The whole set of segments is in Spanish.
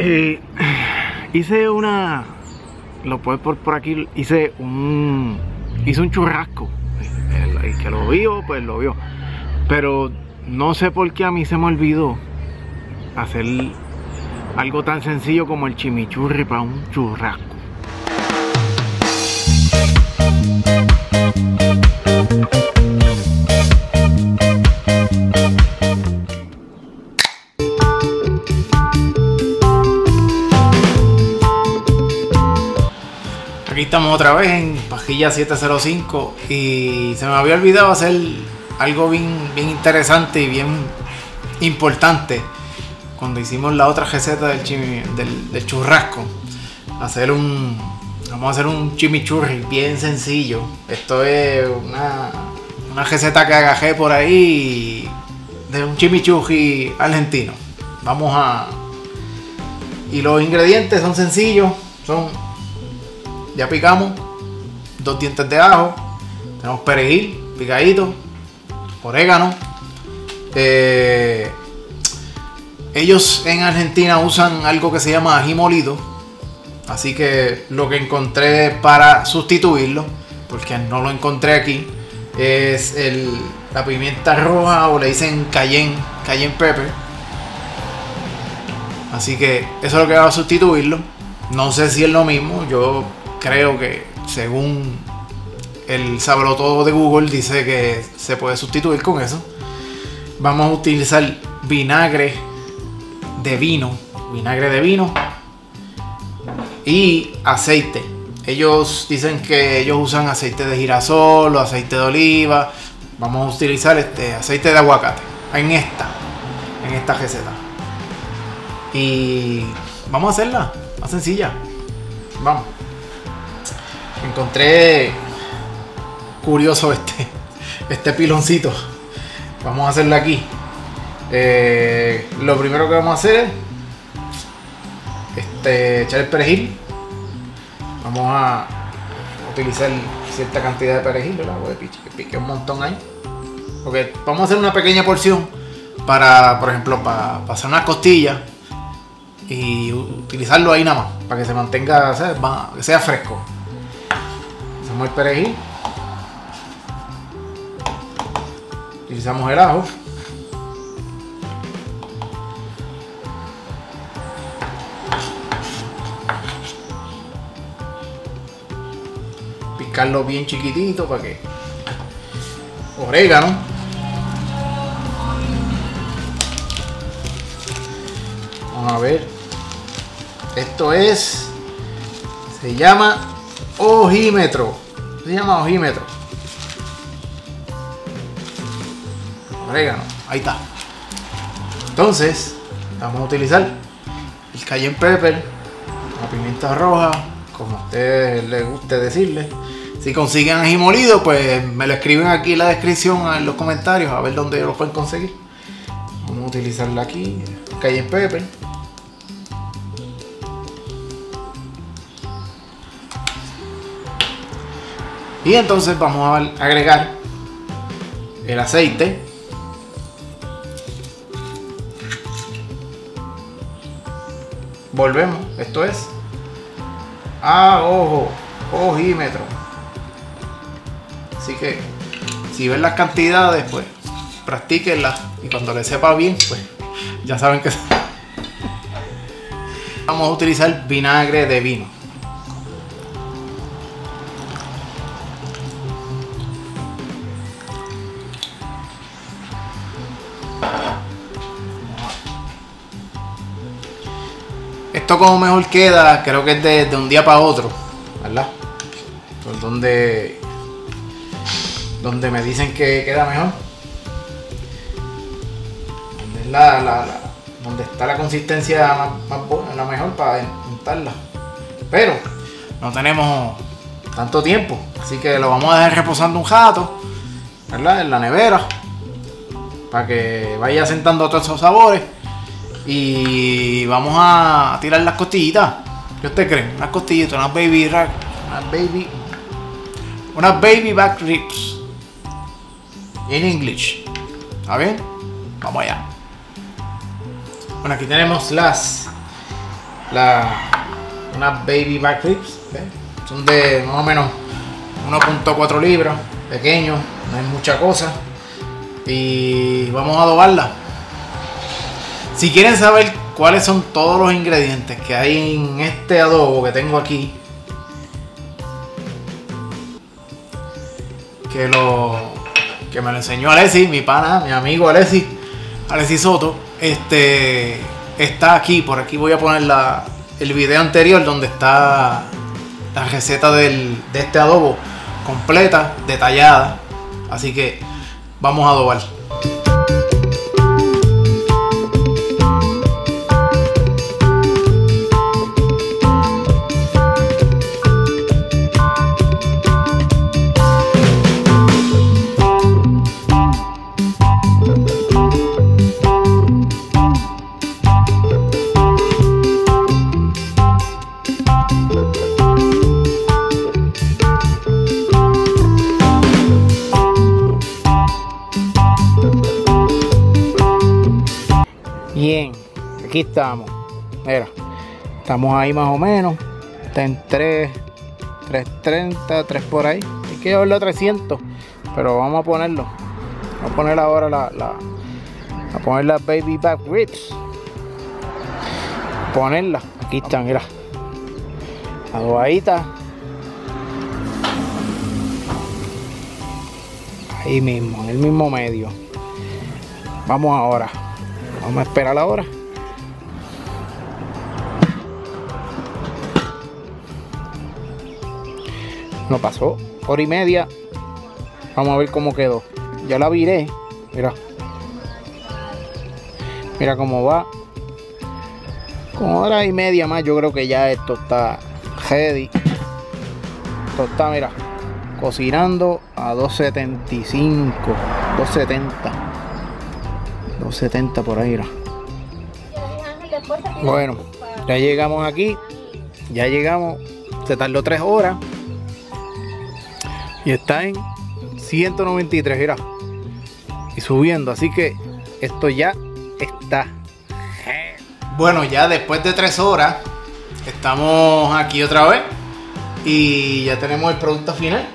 Eh, hice una. Lo puedes por, por aquí. Hice un. Hice un churrasco. El, el que lo vio, pues lo vio. Pero no sé por qué a mí se me olvidó hacer algo tan sencillo como el chimichurri para un churrasco. Aquí estamos otra vez en Pajilla 705 y se me había olvidado hacer algo bien, bien interesante y bien importante cuando hicimos la otra receta del, chimi- del, churrasco. Hacer un. Vamos a hacer un chimichurri bien sencillo. Esto es una, una receta que agajé por ahí de un chimichurri argentino. Vamos a. Y los ingredientes son sencillos. Son. Ya picamos. Dos dientes de ajo. Tenemos perejil picadito. Orégano. Eh, ellos en Argentina usan algo que se llama ají molido. Así que lo que encontré para sustituirlo, porque no lo encontré aquí, es el- la pimienta roja o le dicen cayenne, cayenne pepper. Así que eso es lo que va a sustituirlo. No sé si es lo mismo. Yo creo que según el sabrotodo de Google dice que se puede sustituir con eso. Vamos a utilizar vinagre de vino, vinagre de vino y aceite. Ellos dicen que ellos usan aceite de girasol o aceite de oliva. Vamos a utilizar este aceite de aguacate en esta, en esta receta. Y vamos a hacerla, más sencilla. Vamos. Encontré curioso este, este piloncito. Vamos a hacerlo aquí. Eh, lo primero que vamos a hacer es este, echar el perejil. Vamos a utilizar cierta cantidad de perejil, ¿verdad? Voy a pique, pique un montón ahí. Porque vamos a hacer una pequeña porción para, por ejemplo, para, para hacer unas costillas y utilizarlo ahí nada más, para que se mantenga, que sea fresco. Hacemos el perejil. Utilizamos el ajo. Picarlo bien chiquitito para que. Orégano. Vamos a ver. Esto es. Se llama ojímetro. Se llama ojímetro. Orégano. Ahí está. Entonces, vamos a utilizar el cayenne pepper, la pimienta roja, como a ustedes les guste decirle. Si consiguen ají molido, pues me lo escriben aquí en la descripción, en los comentarios, a ver dónde lo pueden conseguir. Vamos a utilizarla aquí, cayenne pepper. Y entonces vamos a agregar el aceite. Volvemos, esto es a ojo, ojímetro. Así que si ven las cantidades, pues practíquenlas y cuando les sepa bien, pues ya saben que vamos a utilizar vinagre de vino. Esto como mejor queda, creo que es de, un día para otro, ¿verdad? Por donde, donde me dicen que queda mejor. Donde, es la, la- donde está la consistencia más, más buena, la mejor para untarla. Pero no tenemos tanto tiempo, así que lo vamos a dejar reposando un rato, ¿verdad? En la nevera, para que vaya sentando todos esos sabores. Y vamos a tirar las costillitas. ¿Qué ustedes creen? Unas costillitas, unas baby rack, unas baby. Unas baby back ribs. En English. ¿Está bien? Vamos allá. Bueno, aquí tenemos las la, unas baby back ribs. Son de más o menos 1.4 libras, pequeño, no hay mucha cosa. Y vamos a adobarla. Si quieren saber cuáles son todos los ingredientes que hay en este adobo que tengo aquí, que lo que me lo enseñó Alessi, mi pana, mi amigo Alessi, Alessi Soto, este está aquí, por aquí voy a poner la, el video anterior donde está la receta del, de este adobo completa, detallada, así que vamos a adobar. Aquí estamos. Mira, estamos ahí más o menos. Está en 3, 330, 3 por ahí. Hay que llevarlo a 300, pero vamos a ponerlo. Vamos a poner ahora la, a poner la baby back ribs. Ponerla. Aquí está, mira. Adobadita. Ahí mismo, en el mismo medio. Vamos ahora. Vamos a esperar ahora. No pasó. Hora y media. Vamos a ver cómo quedó. Ya la viré. Mira. Mira cómo va. Con hora y media más yo creo que ya esto está ready. Esto está, mira. Cocinando a 275. 270. 270 por ahí. Bueno, ya llegamos aquí. Ya llegamos. Se tardó 3 horas. Y está en 193, mira. Y subiendo. Así que esto ya está. Bueno, ya después de 3 horas. Estamos aquí otra vez. Y ya tenemos el producto final.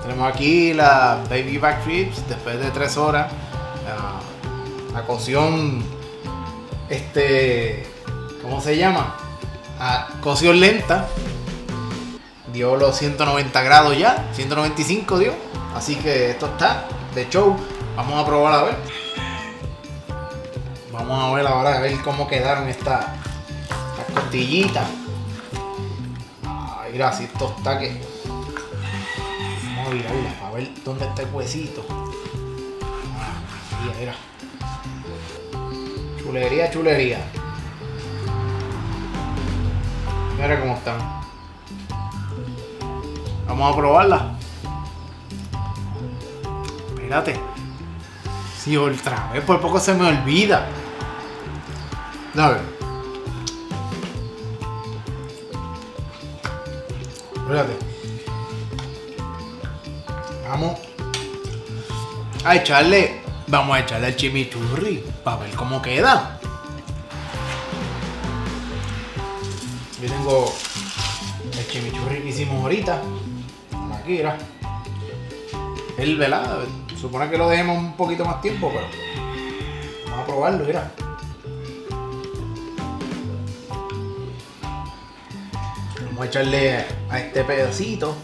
Tenemos aquí la Baby Back Ribs después de 3 horas la cocción, este, ¿cómo se llama? A cocción lenta. Dio los 190 grados ya, 195 dio. Así que esto está de show. Vamos a probar a ver. Vamos a ver ahora a ver cómo quedaron estas, costillitas. Ay, gracias, esto está que. Vamos a virarla para ver dónde está el huesito. Ah, mira, mira. Chulería, chulería. Mira cómo están. Vamos a probarla. Espérate. Si otra vez por poco se me olvida. A ver. Espérate. Vamos a echarle Vamos a echarle el chimichurri para ver cómo queda. Yo tengo el chimichurri que hicimos ahorita. Mira. El velado. Supone que lo dejemos un poquito más tiempo, pero vamos a probarlo, mira. Vamos a echarle a este pedacito.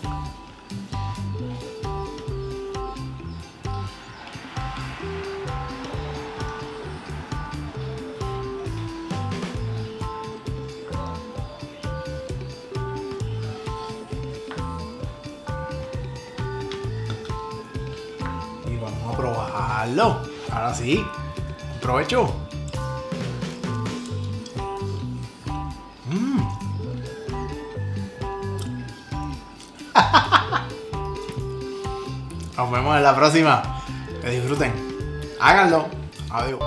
Ahora sí. Provecho. Mm. Nos vemos en la próxima. Que disfruten. Háganlo. Adiós.